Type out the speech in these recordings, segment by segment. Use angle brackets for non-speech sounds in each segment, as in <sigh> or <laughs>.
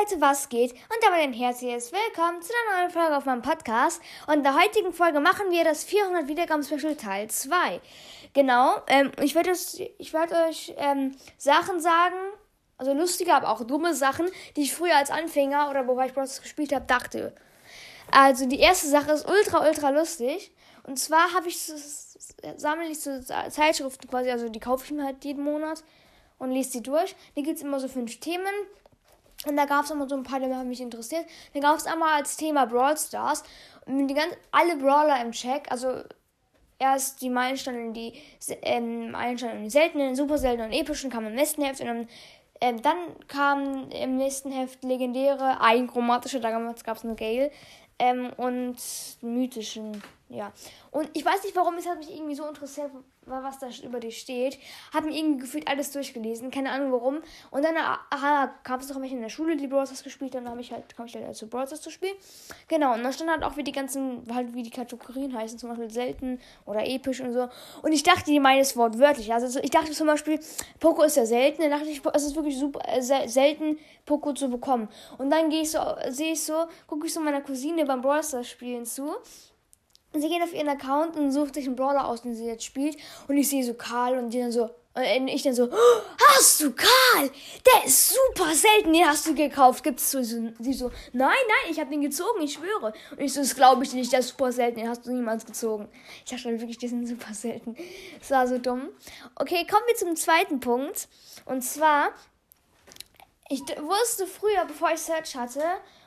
Leute, was geht? Und damit ein herzliches Willkommen zu einer neuen Folge auf meinem Podcast. Und in der heutigen Folge machen wir das 400 Wiedergaben Special Teil 2. Genau, ähm, ich werde werd euch ähm, Sachen sagen, also lustige, aber auch dumme Sachen, die ich früher als Anfänger oder bevor ich Bros gespielt habe, dachte. Also die erste Sache ist ultra, ultra lustig. Und zwar habe ich, sammle ich so Zeitschriften quasi, also die kaufe ich mir halt jeden Monat und lese sie durch. Da gibt es immer so fünf Themen. Und da gab es immer so ein paar, die haben mich interessiert. Dann gab es einmal als Thema Brawl Stars. Und die ganz, alle Brawler im Check, also erst die Meilensteine in die ähm, Meilensteine in die seltenen, super seltenen und epischen kamen im nächsten Heft und dann, ähm, dann kam im nächsten Heft legendäre, eigenchromatische, damals gab es nur Gale ähm, und mythischen, ja. Und ich weiß nicht warum, es hat mich irgendwie so interessiert, was da über die steht. Hab mir irgendwie gefühlt alles durchgelesen, keine Ahnung warum. Und dann aha, gab es noch welche in der Schule, die Brawl gespielt dann ich halt, kam ich halt zu Brawl zu spielen. Genau, und da stand halt auch, wie die ganzen, halt wie die Kategorien heißen, zum Beispiel selten oder episch und so. Und ich dachte, die meinen es wortwörtlich. Also ich dachte zum Beispiel, Poco ist ja selten, dann dachte ich, es ist wirklich super äh, selten, Poco zu bekommen. Und dann gehe ich so, sehe ich so, gucke ich so meiner Cousine beim Brawl spielen zu. Sie geht auf ihren Account und sucht sich einen Brawler aus, den sie jetzt spielt. Und ich sehe so Karl und die dann so, und ich dann so, oh, hast du Karl? Der ist super selten, den hast du gekauft. Gibt es so, sie so, nein, nein, ich habe den gezogen, ich schwöre. Und ich so, das glaube ich nicht, der ist super selten, den hast du niemals gezogen. Ich dachte wirklich, die sind super selten. Das war so dumm. Okay, kommen wir zum zweiten Punkt. Und zwar, ich wusste früher, bevor ich Search hatte,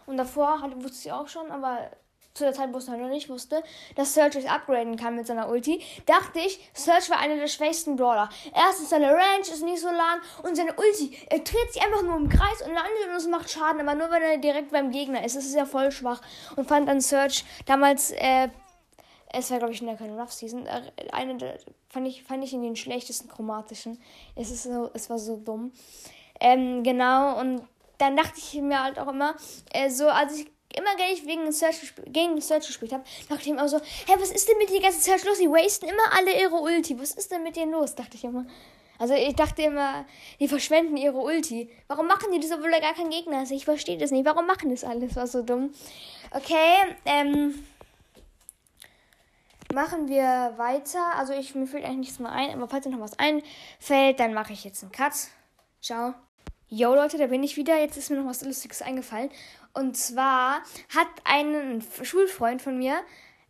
und davor hatte, wusste ich auch schon, aber zu der Zeit, wo es noch nicht wusste, dass Search sich upgraden kann mit seiner Ulti, dachte ich, Search war einer der schwächsten Brawler. Erstens, seine Range ist nicht so lang und seine Ulti, er dreht sich einfach nur im Kreis und landet und es macht Schaden, aber nur wenn er direkt beim Gegner ist. Das ist ja voll schwach. Und fand dann Search damals, äh, es war, glaube ich, in der Rough Season, äh, eine der, fand ich, fand ich in den schlechtesten chromatischen. Es ist so, es war so dumm. Ähm, genau, und dann dachte ich mir halt auch immer, äh, so, als ich immer wenn ich wegen Search, gegen Search gespielt habe, dachte ich immer so, hä, was ist denn mit den ganzen Search los? Die wasten immer alle ihre Ulti. Was ist denn mit denen los? Dachte ich immer. Also ich dachte immer, die verschwenden ihre Ulti. Warum machen die das, obwohl da gar kein Gegner ist? Ich verstehe das nicht. Warum machen das alles? War so dumm. Okay, ähm. Machen wir weiter. Also ich mir fällt eigentlich nichts mehr ein, aber falls dir noch was einfällt, dann mache ich jetzt einen Cut. Ciao. Yo Leute, da bin ich wieder. Jetzt ist mir noch was Lustiges eingefallen. Und zwar hat ein Schulfreund von mir,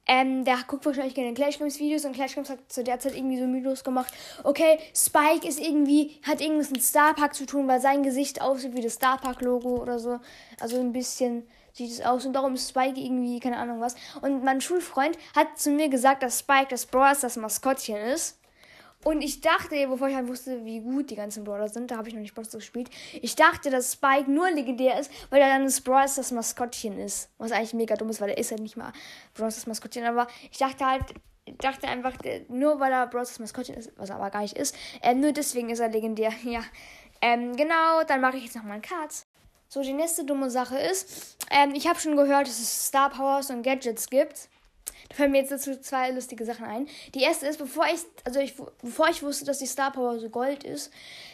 ähm, der guckt wahrscheinlich gerne Clash Games Videos und Clash Games hat zu der Zeit irgendwie so Mythos gemacht. Okay, Spike ist irgendwie, hat irgendwas mit Star Park zu tun, weil sein Gesicht aussieht wie das Star Park Logo oder so. Also ein bisschen sieht es aus und darum ist Spike irgendwie, keine Ahnung was. Und mein Schulfreund hat zu mir gesagt, dass Spike das Bros das Maskottchen ist. Und ich dachte, bevor ich halt wusste, wie gut die ganzen Brawler sind, da habe ich noch nicht Brawler gespielt, ich dachte, dass Spike nur legendär ist, weil er dann das Brawlers das Maskottchen ist. Was eigentlich mega dumm ist, weil er ist halt nicht mal Brawlers das Maskottchen. Aber ich dachte halt, ich dachte einfach, nur weil er Brawlers das Maskottchen ist, was er aber gar nicht ist, äh, nur deswegen ist er legendär. <laughs> Ja, ähm, genau, dann mache ich jetzt nochmal einen Cut. So, die nächste dumme Sache ist, ähm, ich habe schon gehört, dass es Star Powers und Gadgets gibt. Da fallen mir jetzt dazu zwei lustige Sachen ein. Die erste ist, bevor ich, also ich, bevor ich wusste, dass die Star Power so gold ist,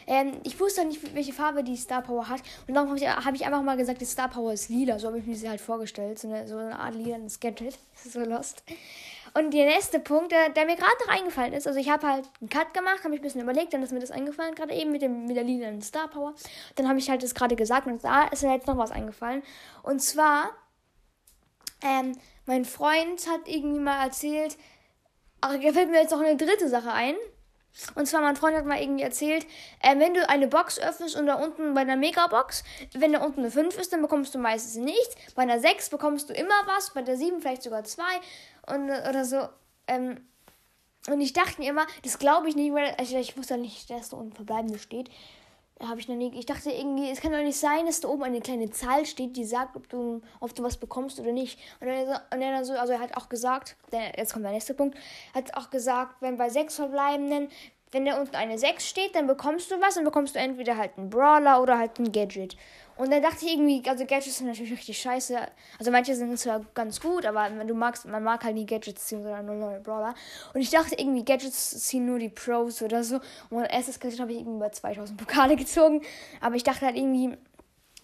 ähm, ich wusste nicht, welche Farbe die Star Power hat. Und darum habe ich, hab ich einfach mal gesagt, die Star Power ist lila. So habe ich mir sie halt vorgestellt. So eine, so eine Art lila Gadget. <laughs> So lost. Und der nächste Punkt, der, der mir gerade noch eingefallen ist, also ich habe halt einen Cut gemacht, habe mich ein bisschen überlegt, dann ist mir das eingefallen, gerade eben mit, dem, mit der lilanen Star Power. Dann habe ich halt das gerade gesagt und da ist mir jetzt noch was eingefallen. Und zwar, ähm, mein Freund hat irgendwie mal erzählt, ach, da fällt mir jetzt noch eine dritte Sache ein. Und zwar, mein Freund hat mal irgendwie erzählt, äh, wenn du eine Box öffnest und da unten bei einer Megabox, wenn da unten eine 5 ist, dann bekommst du meistens nichts. Bei einer 6 bekommst du immer was, bei der 7 vielleicht sogar 2 und, oder so. Ähm, und ich dachte mir immer, das glaube ich nicht, weil also ich wusste nicht, dass da unten Verbleibende steht habe ich noch nie. Ich dachte irgendwie, es kann doch nicht sein, dass da oben eine kleine Zahl steht, die sagt, ob du, ob du was bekommst oder nicht. Und er, und dann so, also er hat auch gesagt, jetzt kommt der nächste Punkt, hat auch gesagt, wenn bei sechs Verbleibenden, wenn da unten eine 6 steht, dann bekommst du was, dann bekommst du entweder halt einen Brawler oder halt ein Gadget. Und dann dachte ich irgendwie, also Gadgets sind natürlich richtig scheiße. Also manche sind zwar ganz gut, aber du magst, man mag halt nie Gadgets ziehen, sondern nur neue Brawler. Und ich dachte irgendwie, Gadgets ziehen nur die Pros oder so. Und mein erstes Gadget habe ich irgendwie bei 2000 Pokale gezogen. Aber ich dachte halt irgendwie,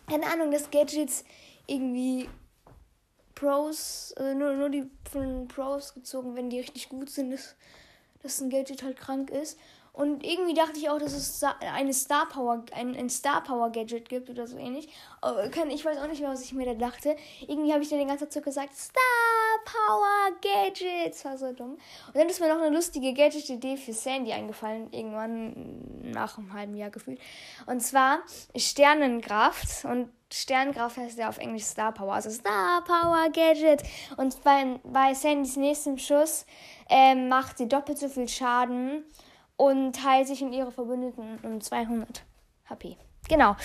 keine Ahnung, dass Gadgets irgendwie Pros, äh, nur, nur die von Pros gezogen, wenn die richtig gut sind, dass, dass ein Gadget halt krank ist. Und irgendwie dachte ich auch, dass es eine Star Power, ein, ein Star Power Gadget gibt oder so ähnlich. Ich weiß auch nicht mehr, was ich mir da dachte. Irgendwie habe ich dann den ganzen Tag gesagt, Star Power Gadget. Das war so dumm. Und dann ist mir noch eine lustige Gadget-Idee für Sandy eingefallen, irgendwann nach einem halben Jahr gefühlt. Und zwar Sternenkraft. Und Sternenkraft heißt ja auf Englisch Star Power, also Star Power Gadget. Und bei, bei Sandys nächstem Schuss ähm, macht sie doppelt so viel Schaden und teilt sich in ihre Verbündeten um 200 HP. Genau.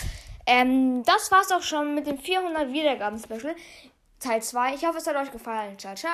Ähm, das war's auch schon mit dem 400 Wiedergaben-Special. Teil 2. Ich hoffe, es hat euch gefallen. Ciao, ciao.